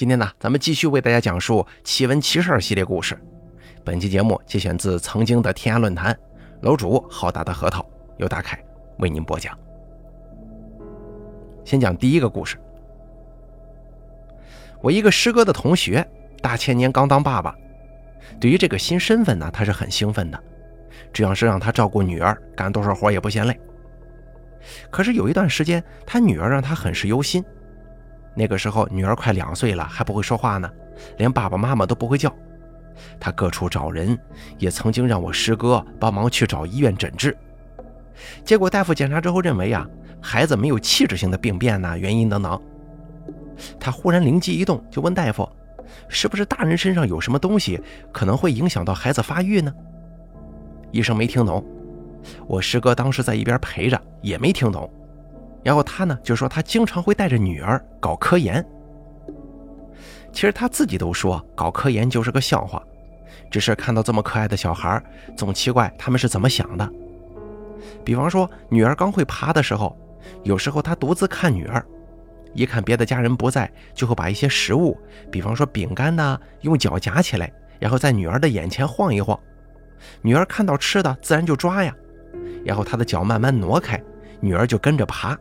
今天呢，咱们继续为大家讲述奇闻奇事系列故事。本期节目节选自曾经的天涯论坛，楼主好大的核桃由大凯为您播讲。先讲第一个故事。我一个师哥的同学，大前年刚当爸爸，对于这个新身份呢，他是很兴奋的。只要是让他照顾女儿，干多少活也不嫌累。可是有一段时间，他女儿让他很是忧心。那个时候，女儿快两岁了，还不会说话呢，连爸爸妈妈都不会叫。他各处找人，也曾经让我师哥帮忙去找医院诊治。结果大夫检查之后认为啊，孩子没有器质性的病变呐，原因等等。他忽然灵机一动，就问大夫：“是不是大人身上有什么东西可能会影响到孩子发育呢？”医生没听懂，我师哥当时在一边陪着，也没听懂。然后他呢就说他经常会带着女儿搞科研。其实他自己都说搞科研就是个笑话，只是看到这么可爱的小孩，总奇怪他们是怎么想的。比方说女儿刚会爬的时候，有时候他独自看女儿，一看别的家人不在，就会把一些食物，比方说饼干呐，用脚夹起来，然后在女儿的眼前晃一晃。女儿看到吃的自然就抓呀，然后他的脚慢慢挪开，女儿就跟着爬。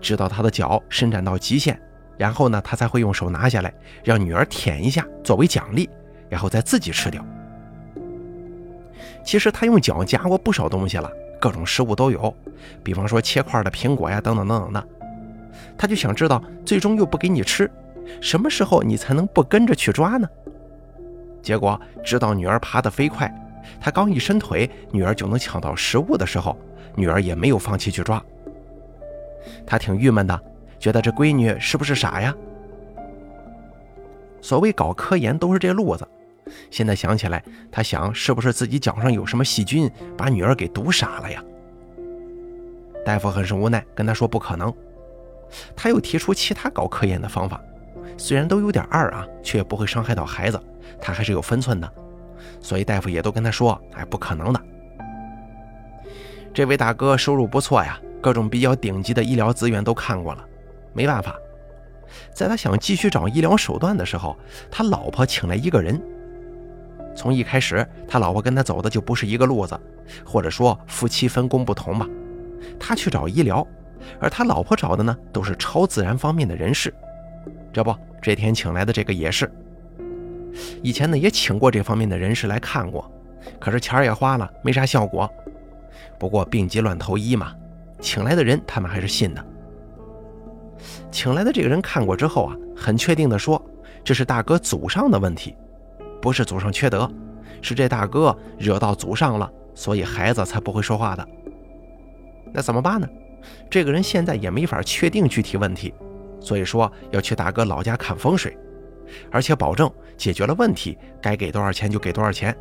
直到他的脚伸展到极限，然后呢，他才会用手拿下来，让女儿舔一下作为奖励，然后再自己吃掉。其实他用脚夹过不少东西了，各种食物都有，比方说切块的苹果呀，等等等等的。他就想知道，最终又不给你吃，什么时候你才能不跟着去抓呢？结果，直到女儿爬得飞快，他刚一伸腿，女儿就能抢到食物的时候，女儿也没有放弃去抓。他挺郁闷的，觉得这闺女是不是傻呀？所谓搞科研都是这路子。现在想起来，他想是不是自己脚上有什么细菌，把女儿给毒傻了呀？大夫很是无奈，跟他说不可能。他又提出其他搞科研的方法，虽然都有点二啊，却不会伤害到孩子，他还是有分寸的。所以大夫也都跟他说：“哎，不可能的。”这位大哥收入不错呀。各种比较顶级的医疗资源都看过了，没办法，在他想继续找医疗手段的时候，他老婆请来一个人。从一开始，他老婆跟他走的就不是一个路子，或者说夫妻分工不同吧。他去找医疗，而他老婆找的呢都是超自然方面的人士。这不，这天请来的这个也是。以前呢也请过这方面的人士来看过，可是钱也花了，没啥效果。不过病急乱投医嘛。请来的人，他们还是信的。请来的这个人看过之后啊，很确定的说，这是大哥祖上的问题，不是祖上缺德，是这大哥惹到祖上了，所以孩子才不会说话的。那怎么办呢？这个人现在也没法确定具体问题，所以说要去大哥老家看风水，而且保证解决了问题，该给多少钱就给多少钱，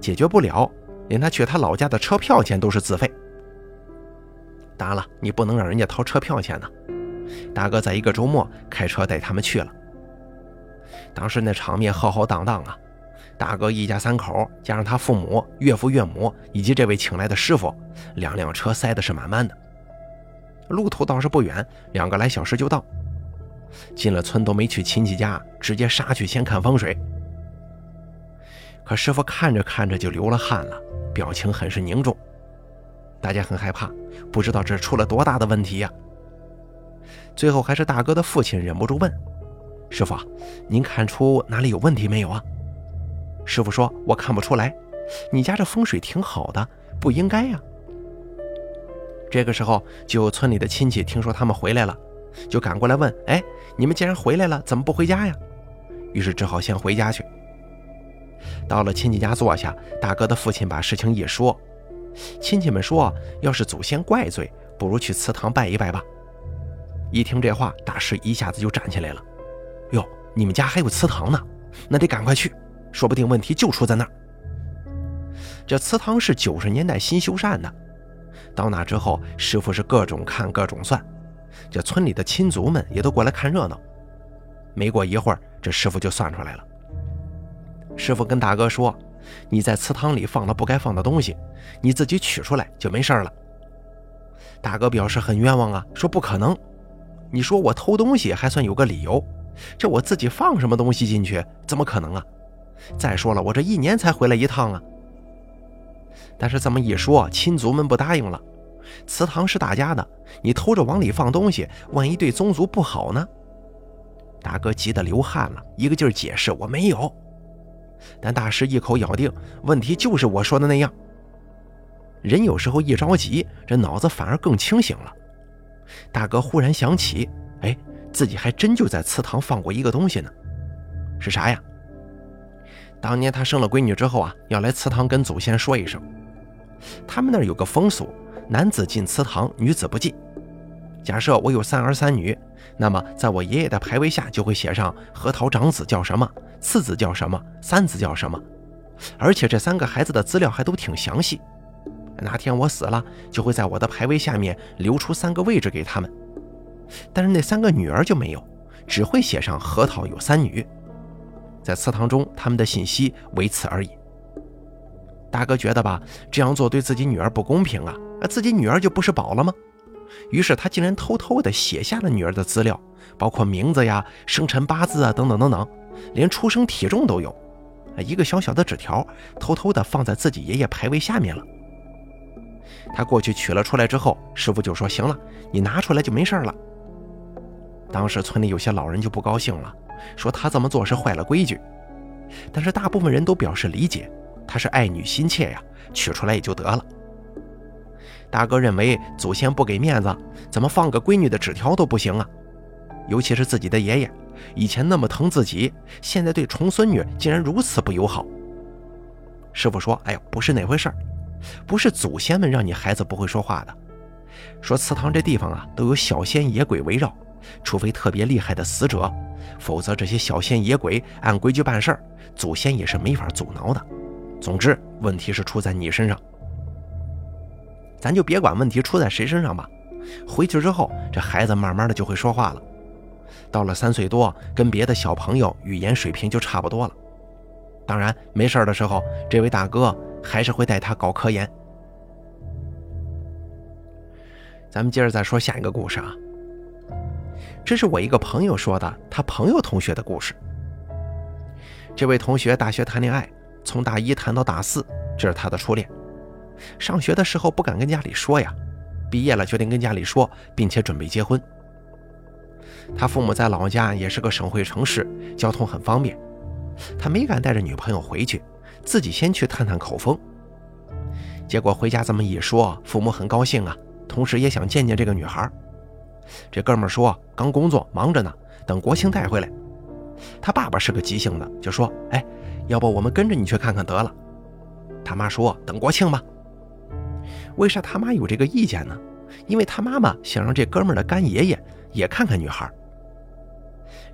解决不了，连他去他老家的车票钱都是自费。当然了，你不能让人家掏车票钱呢。大哥在一个周末开车带他们去了。当时那场面浩浩荡荡啊，大哥一家三口加上他父母、岳父、岳母以及这位请来的师傅，两辆车塞的是满满的。路途倒是不远，两个来小时就到。进了村都没去亲戚家，直接杀去先看风水。可师傅看着看着就流了汗了，表情很是凝重。大家很害怕，不知道这出了多大的问题呀。最后还是大哥的父亲忍不住问：“师傅，您看出哪里有问题没有啊？”师傅说：“我看不出来，你家这风水挺好的，不应该呀。”这个时候，就村里的亲戚听说他们回来了，就赶过来问：“哎，你们既然回来了，怎么不回家呀？”于是只好先回家去。到了亲戚家坐下，大哥的父亲把事情一说。亲戚们说：“要是祖先怪罪，不如去祠堂拜一拜吧。”一听这话，大师一下子就站起来了：“哟，你们家还有祠堂呢？那得赶快去，说不定问题就出在那儿。”这祠堂是九十年代新修缮的，到那之后，师傅是各种看各种算，这村里的亲族们也都过来看热闹。没过一会儿，这师傅就算出来了。师傅跟大哥说。你在祠堂里放了不该放的东西，你自己取出来就没事了。大哥表示很冤枉啊，说不可能。你说我偷东西还算有个理由，这我自己放什么东西进去？怎么可能啊？再说了，我这一年才回来一趟啊。但是这么一说，亲族们不答应了。祠堂是大家的，你偷着往里放东西，万一对宗族不好呢？大哥急得流汗了，一个劲儿解释我没有。但大师一口咬定，问题就是我说的那样。人有时候一着急，这脑子反而更清醒了。大哥忽然想起，哎，自己还真就在祠堂放过一个东西呢，是啥呀？当年他生了闺女之后啊，要来祠堂跟祖先说一声。他们那儿有个风俗，男子进祠堂，女子不进。假设我有三儿三女，那么在我爷爷的牌位下就会写上核桃长子叫什么，次子叫什么，三子叫什么，而且这三个孩子的资料还都挺详细。哪天我死了，就会在我的牌位下面留出三个位置给他们。但是那三个女儿就没有，只会写上核桃有三女，在祠堂中他们的信息为此而已。大哥觉得吧，这样做对自己女儿不公平啊！自己女儿就不是宝了吗？于是他竟然偷偷地写下了女儿的资料，包括名字呀、生辰八字啊等等等等，连出生体重都有。一个小小的纸条，偷偷地放在自己爷爷牌位下面了。他过去取了出来之后，师傅就说：“行了，你拿出来就没事了。”当时村里有些老人就不高兴了，说他这么做是坏了规矩。但是大部分人都表示理解。他是爱女心切呀，取出来也就得了。大哥认为祖先不给面子，怎么放个闺女的纸条都不行啊？尤其是自己的爷爷，以前那么疼自己，现在对重孙女竟然如此不友好。师傅说：“哎呦，不是那回事儿，不是祖先们让你孩子不会说话的。说祠堂这地方啊，都有小仙野鬼围绕，除非特别厉害的死者，否则这些小仙野鬼按规矩办事儿，祖先也是没法阻挠的。”总之，问题是出在你身上，咱就别管问题出在谁身上吧。回去之后，这孩子慢慢的就会说话了。到了三岁多，跟别的小朋友语言水平就差不多了。当然，没事的时候，这位大哥还是会带他搞科研。咱们接着再说下一个故事啊。这是我一个朋友说的，他朋友同学的故事。这位同学大学谈恋爱。从大一谈到大四，这是他的初恋。上学的时候不敢跟家里说呀，毕业了决定跟家里说，并且准备结婚。他父母在老家也是个省会城市，交通很方便。他没敢带着女朋友回去，自己先去探探口风。结果回家这么一说，父母很高兴啊，同时也想见见这个女孩。这哥们说刚工作忙着呢，等国庆带回来。他爸爸是个急性子，就说：“哎。”要不我们跟着你去看看得了。他妈说等国庆吧。为啥他妈有这个意见呢？因为他妈妈想让这哥们的干爷爷也看看女孩。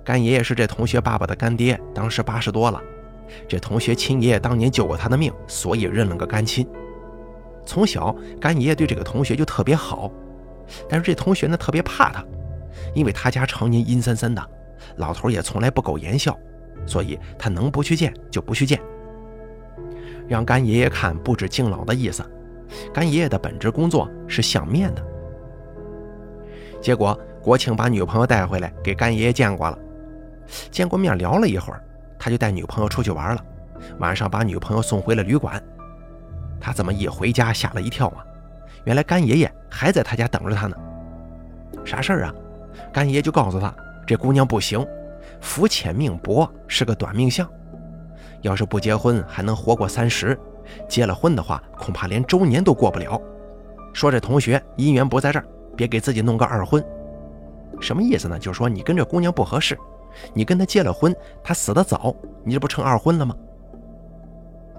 干爷爷是这同学爸爸的干爹，当时八十多了。这同学亲爷爷当年救过他的命，所以认了个干亲。从小干爷爷对这个同学就特别好，但是这同学呢特别怕他，因为他家常年阴森森的，老头也从来不苟言笑。所以他能不去见就不去见，让干爷爷看不止敬老的意思。干爷爷的本职工作是相面的。结果国庆把女朋友带回来给干爷爷见过了，见过面聊了一会儿，他就带女朋友出去玩了。晚上把女朋友送回了旅馆。他怎么一回家吓了一跳啊，原来干爷爷还在他家等着他呢。啥事儿啊？干爷爷就告诉他，这姑娘不行。福浅命薄，是个短命相。要是不结婚，还能活过三十；结了婚的话，恐怕连周年都过不了。说这同学姻缘不在这儿，别给自己弄个二婚。什么意思呢？就是说你跟这姑娘不合适，你跟她结了婚，她死得早，你这不成二婚了吗？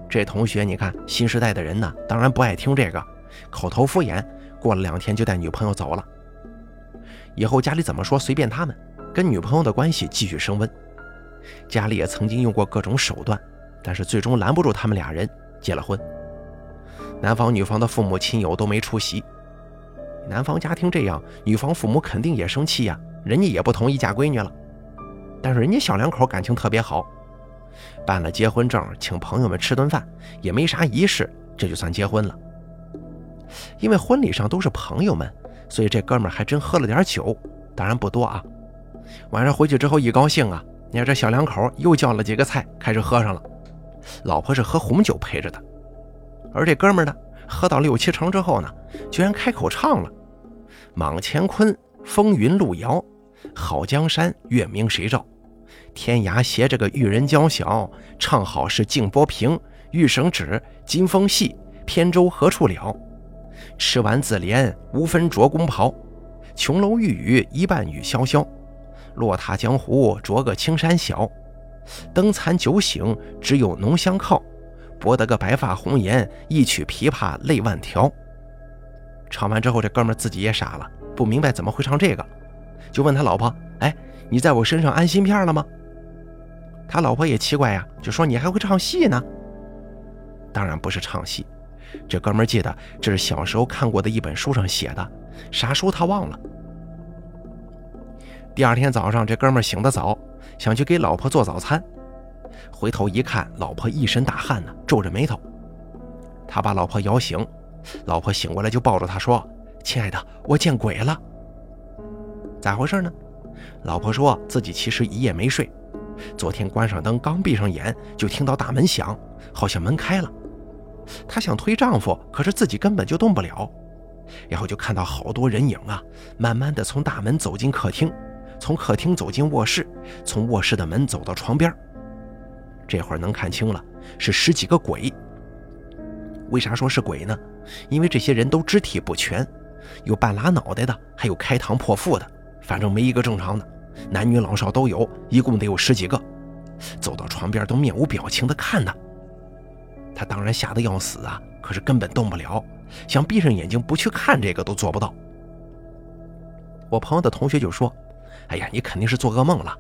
这同学，你看新时代的人呢，当然不爱听这个，口头敷衍。过了两天就带女朋友走了。以后家里怎么说，随便他们。跟女朋友的关系继续升温，家里也曾经用过各种手段，但是最终拦不住他们俩人结了婚。男方女方的父母亲友都没出席，男方家庭这样，女方父母肯定也生气呀，人家也不同意嫁闺女了。但是人家小两口感情特别好，办了结婚证，请朋友们吃顿饭，也没啥仪式，这就算结婚了。因为婚礼上都是朋友们，所以这哥们还真喝了点酒，当然不多啊。晚上回去之后一高兴啊，你看这小两口又叫了几个菜，开始喝上了。老婆是喝红酒陪着的，而这哥们呢，喝到六七成之后呢，居然开口唱了：“莽乾坤，风云路遥，好江山，月明谁照？天涯携着个玉人娇小，唱好是镜波平，玉绳指，金风细，扁舟何处了？吃完自怜，无分着公袍。琼楼玉宇，一半雨潇潇。落踏江湖，着个青衫小。灯残酒醒，只有浓香靠。博得个白发红颜，一曲琵琶泪万条。唱完之后，这哥们自己也傻了，不明白怎么会唱这个，就问他老婆：“哎，你在我身上安芯片了吗？”他老婆也奇怪呀，就说：“你还会唱戏呢？”当然不是唱戏，这哥们记得这是小时候看过的一本书上写的，啥书他忘了。第二天早上，这哥们醒得早，想去给老婆做早餐。回头一看，老婆一身大汗呢，皱着眉头。他把老婆摇醒，老婆醒过来就抱着他说：“亲爱的，我见鬼了。”咋回事呢？老婆说自己其实一夜没睡，昨天关上灯，刚闭上眼就听到大门响，好像门开了。她想推丈夫，可是自己根本就动不了。然后就看到好多人影啊，慢慢的从大门走进客厅。从客厅走进卧室，从卧室的门走到床边。这会儿能看清了，是十几个鬼。为啥说是鬼呢？因为这些人都肢体不全，有半拉脑袋的，还有开膛破腹的，反正没一个正常的，男女老少都有，一共得有十几个。走到床边都面无表情的看他。他当然吓得要死啊，可是根本动不了，想闭上眼睛不去看这个都做不到。我朋友的同学就说。哎呀，你肯定是做噩梦了。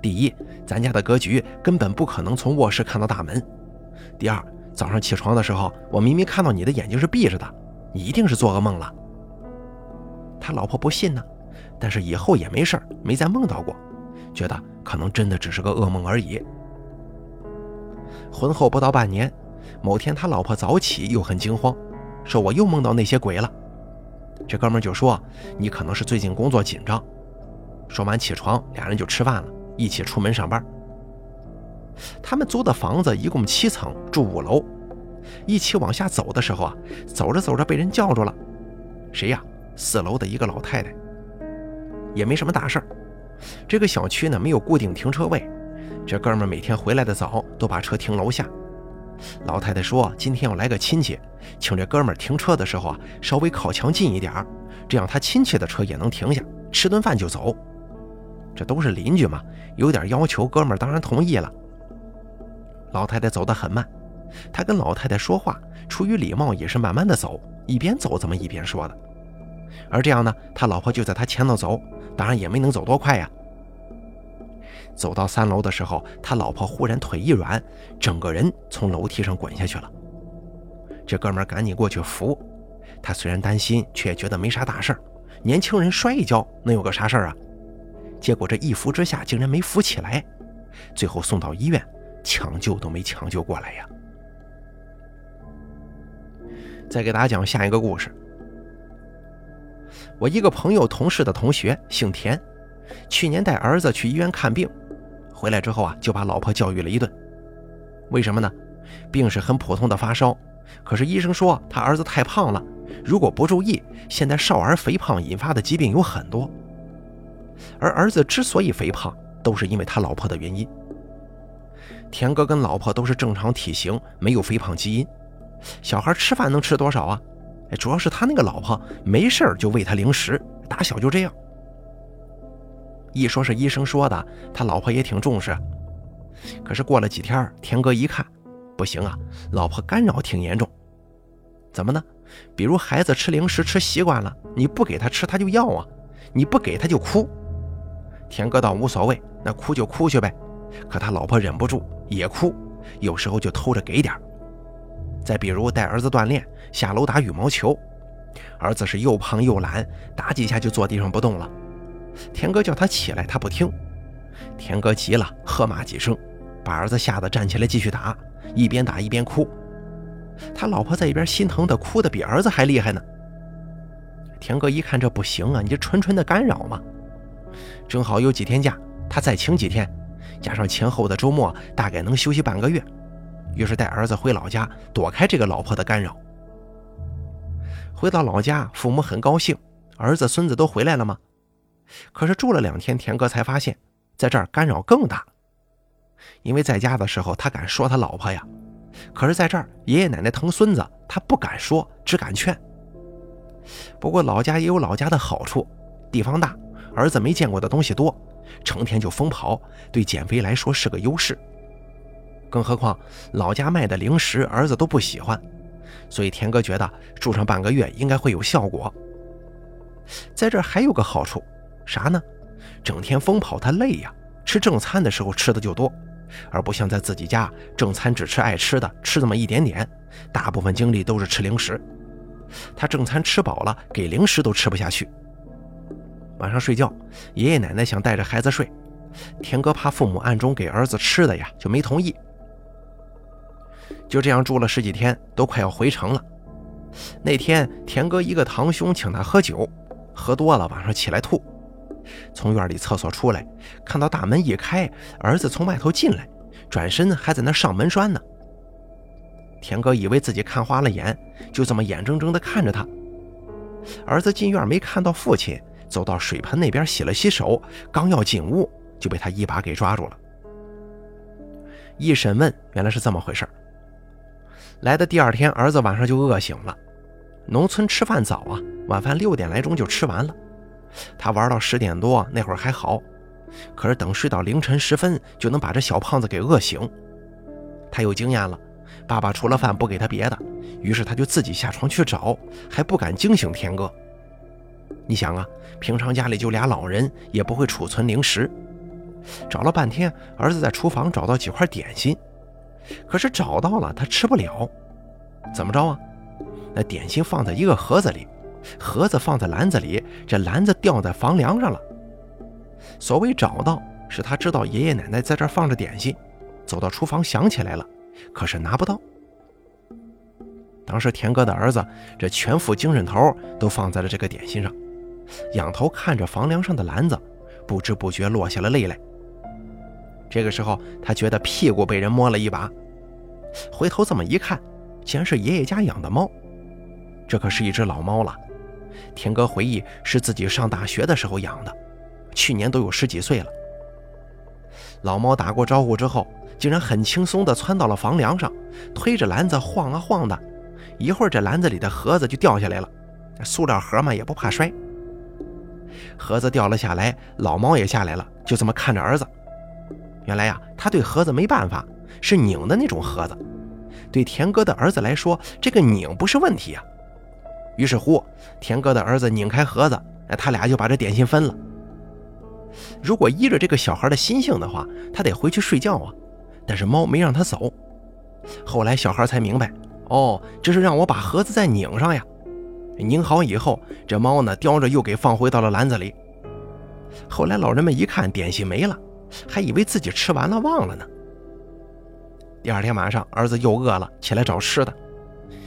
第一，咱家的格局根本不可能从卧室看到大门。第二，早上起床的时候，我明明看到你的眼睛是闭着的，你一定是做噩梦了。他老婆不信呢，但是以后也没事没再梦到过，觉得可能真的只是个噩梦而已。婚后不到半年，某天他老婆早起又很惊慌，说我又梦到那些鬼了。这哥们就说，你可能是最近工作紧张。说完起床，俩人就吃饭了，一起出门上班。他们租的房子一共七层，住五楼。一起往下走的时候啊，走着走着被人叫住了。谁呀？四楼的一个老太太。也没什么大事儿。这个小区呢没有固定停车位，这哥们每天回来的早，都把车停楼下。老太太说今天要来个亲戚，请这哥们停车的时候啊稍微靠墙近一点这样他亲戚的车也能停下，吃顿饭就走。这都是邻居嘛，有点要求，哥们儿当然同意了。老太太走得很慢，他跟老太太说话，出于礼貌也是慢慢的走，一边走这么一边说的。而这样呢，他老婆就在他前头走，当然也没能走多快呀。走到三楼的时候，他老婆忽然腿一软，整个人从楼梯上滚下去了。这哥们儿赶紧过去扶，他虽然担心，却觉得没啥大事儿。年轻人摔一跤，能有个啥事儿啊？结果这一扶之下，竟然没扶起来，最后送到医院，抢救都没抢救过来呀。再给大家讲下一个故事。我一个朋友同事的同学姓田，去年带儿子去医院看病，回来之后啊，就把老婆教育了一顿。为什么呢？病是很普通的发烧，可是医生说他儿子太胖了，如果不注意，现在少儿肥胖引发的疾病有很多。而儿子之所以肥胖，都是因为他老婆的原因。田哥跟老婆都是正常体型，没有肥胖基因。小孩吃饭能吃多少啊？哎，主要是他那个老婆没事就喂他零食，打小就这样。一说是医生说的，他老婆也挺重视。可是过了几天，田哥一看，不行啊，老婆干扰挺严重。怎么呢？比如孩子吃零食吃习惯了，你不给他吃，他就要啊；你不给他就哭。田哥倒无所谓，那哭就哭去呗。可他老婆忍不住也哭，有时候就偷着给点再比如带儿子锻炼，下楼打羽毛球，儿子是又胖又懒，打几下就坐地上不动了。田哥叫他起来，他不听。田哥急了，喝骂几声，把儿子吓得站起来继续打，一边打一边哭。他老婆在一边心疼的哭的比儿子还厉害呢。田哥一看这不行啊，你这纯纯的干扰嘛。正好有几天假，他再请几天，加上前后的周末，大概能休息半个月。于是带儿子回老家，躲开这个老婆的干扰。回到老家，父母很高兴，儿子孙子都回来了吗？可是住了两天，田哥才发现，在这儿干扰更大。因为在家的时候，他敢说他老婆呀，可是在这儿，爷爷奶奶疼孙子，他不敢说，只敢劝。不过老家也有老家的好处，地方大，儿子没见过的东西多，成天就疯跑，对减肥来说是个优势。更何况老家卖的零食，儿子都不喜欢，所以田哥觉得住上半个月应该会有效果。在这还有个好处，啥呢？整天疯跑他累呀，吃正餐的时候吃的就多，而不像在自己家，正餐只吃爱吃的，吃那么一点点，大部分精力都是吃零食。他正餐吃饱了，给零食都吃不下去。晚上睡觉，爷爷奶奶想带着孩子睡，田哥怕父母暗中给儿子吃的呀，就没同意。就这样住了十几天，都快要回城了。那天，田哥一个堂兄请他喝酒，喝多了晚上起来吐，从院里厕所出来，看到大门一开，儿子从外头进来，转身还在那上门栓呢。田哥以为自己看花了眼，就这么眼睁睁地看着他。儿子进院没看到父亲，走到水盆那边洗了洗手，刚要进屋，就被他一把给抓住了。一审问，原来是这么回事来的第二天，儿子晚上就饿醒了。农村吃饭早啊，晚饭六点来钟就吃完了。他玩到十点多，那会儿还好，可是等睡到凌晨时分，就能把这小胖子给饿醒。他有经验了。爸爸除了饭不给他别的，于是他就自己下床去找，还不敢惊醒田哥。你想啊，平常家里就俩老人，也不会储存零食。找了半天，儿子在厨房找到几块点心，可是找到了他吃不了。怎么着啊？那点心放在一个盒子里，盒子放在篮子里，这篮子掉在房梁上了。所谓找到，是他知道爷爷奶奶在这放着点心，走到厨房想起来了。可是拿不到。当时田哥的儿子这全副精神头都放在了这个点心上，仰头看着房梁上的篮子，不知不觉落下了泪来。这个时候，他觉得屁股被人摸了一把，回头这么一看，竟然是爷爷家养的猫。这可是一只老猫了。田哥回忆，是自己上大学的时候养的，去年都有十几岁了。老猫打过招呼之后。竟然很轻松地窜到了房梁上，推着篮子晃啊晃的，一会儿这篮子里的盒子就掉下来了。塑料盒嘛，也不怕摔。盒子掉了下来，老猫也下来了，就这么看着儿子。原来呀，他对盒子没办法，是拧的那种盒子。对田哥的儿子来说，这个拧不是问题呀。于是乎，田哥的儿子拧开盒子，他俩就把这点心分了。如果依着这个小孩的心性的话，他得回去睡觉啊。但是猫没让他走，后来小孩才明白，哦，这是让我把盒子再拧上呀。拧好以后，这猫呢叼着又给放回到了篮子里。后来老人们一看点心没了，还以为自己吃完了忘了呢。第二天晚上，儿子又饿了，起来找吃的，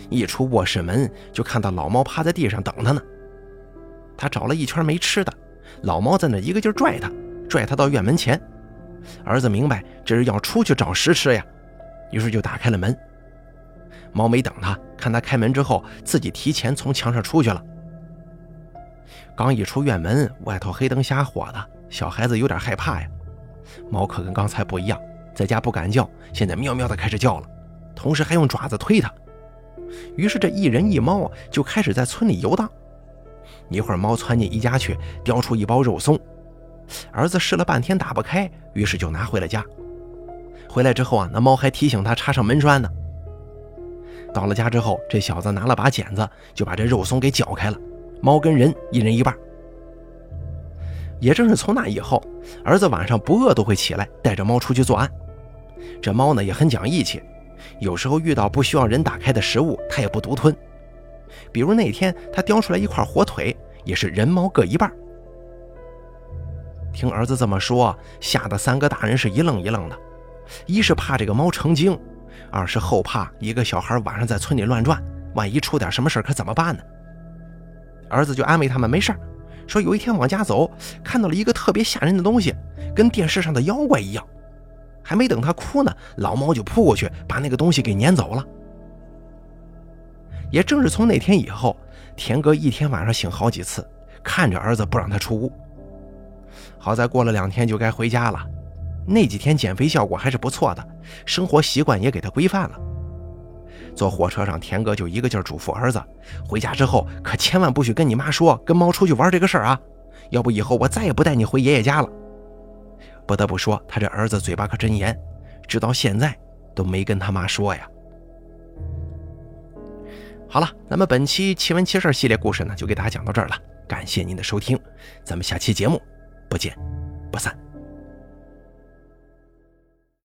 一出卧室门就看到老猫趴在地上等他呢。他找了一圈没吃的，老猫在那一个劲拽他，拽他到院门前。儿子明白这是要出去找食吃呀，于是就打开了门。猫没等他，看他开门之后，自己提前从墙上出去了。刚一出院门，外头黑灯瞎火的，小孩子有点害怕呀。猫可跟刚才不一样，在家不敢叫，现在喵喵的开始叫了，同时还用爪子推他。于是这一人一猫就开始在村里游荡。一会儿猫窜进一家去，叼出一包肉松。儿子试了半天打不开，于是就拿回了家。回来之后啊，那猫还提醒他插上门栓呢。到了家之后，这小子拿了把剪子，就把这肉松给绞开了。猫跟人一人一半。也正是从那以后，儿子晚上不饿都会起来带着猫出去作案。这猫呢也很讲义气，有时候遇到不需要人打开的食物，它也不独吞。比如那天他叼出来一块火腿，也是人猫各一半。听儿子这么说，吓得三个大人是一愣一愣的，一是怕这个猫成精，二是后怕一个小孩晚上在村里乱转，万一出点什么事可怎么办呢？儿子就安慰他们没事说有一天往家走，看到了一个特别吓人的东西，跟电视上的妖怪一样。还没等他哭呢，老猫就扑过去把那个东西给撵走了。也正是从那天以后，田哥一天晚上醒好几次，看着儿子不让他出屋。好在过了两天就该回家了，那几天减肥效果还是不错的，生活习惯也给他规范了。坐火车上，田哥就一个劲儿嘱咐儿子，回家之后可千万不许跟你妈说跟猫出去玩这个事儿啊，要不以后我再也不带你回爷爷家了。不得不说，他这儿子嘴巴可真严，直到现在都没跟他妈说呀。好了，那么本期奇闻奇事系列故事呢，就给大家讲到这儿了。感谢您的收听，咱们下期节目不见不散。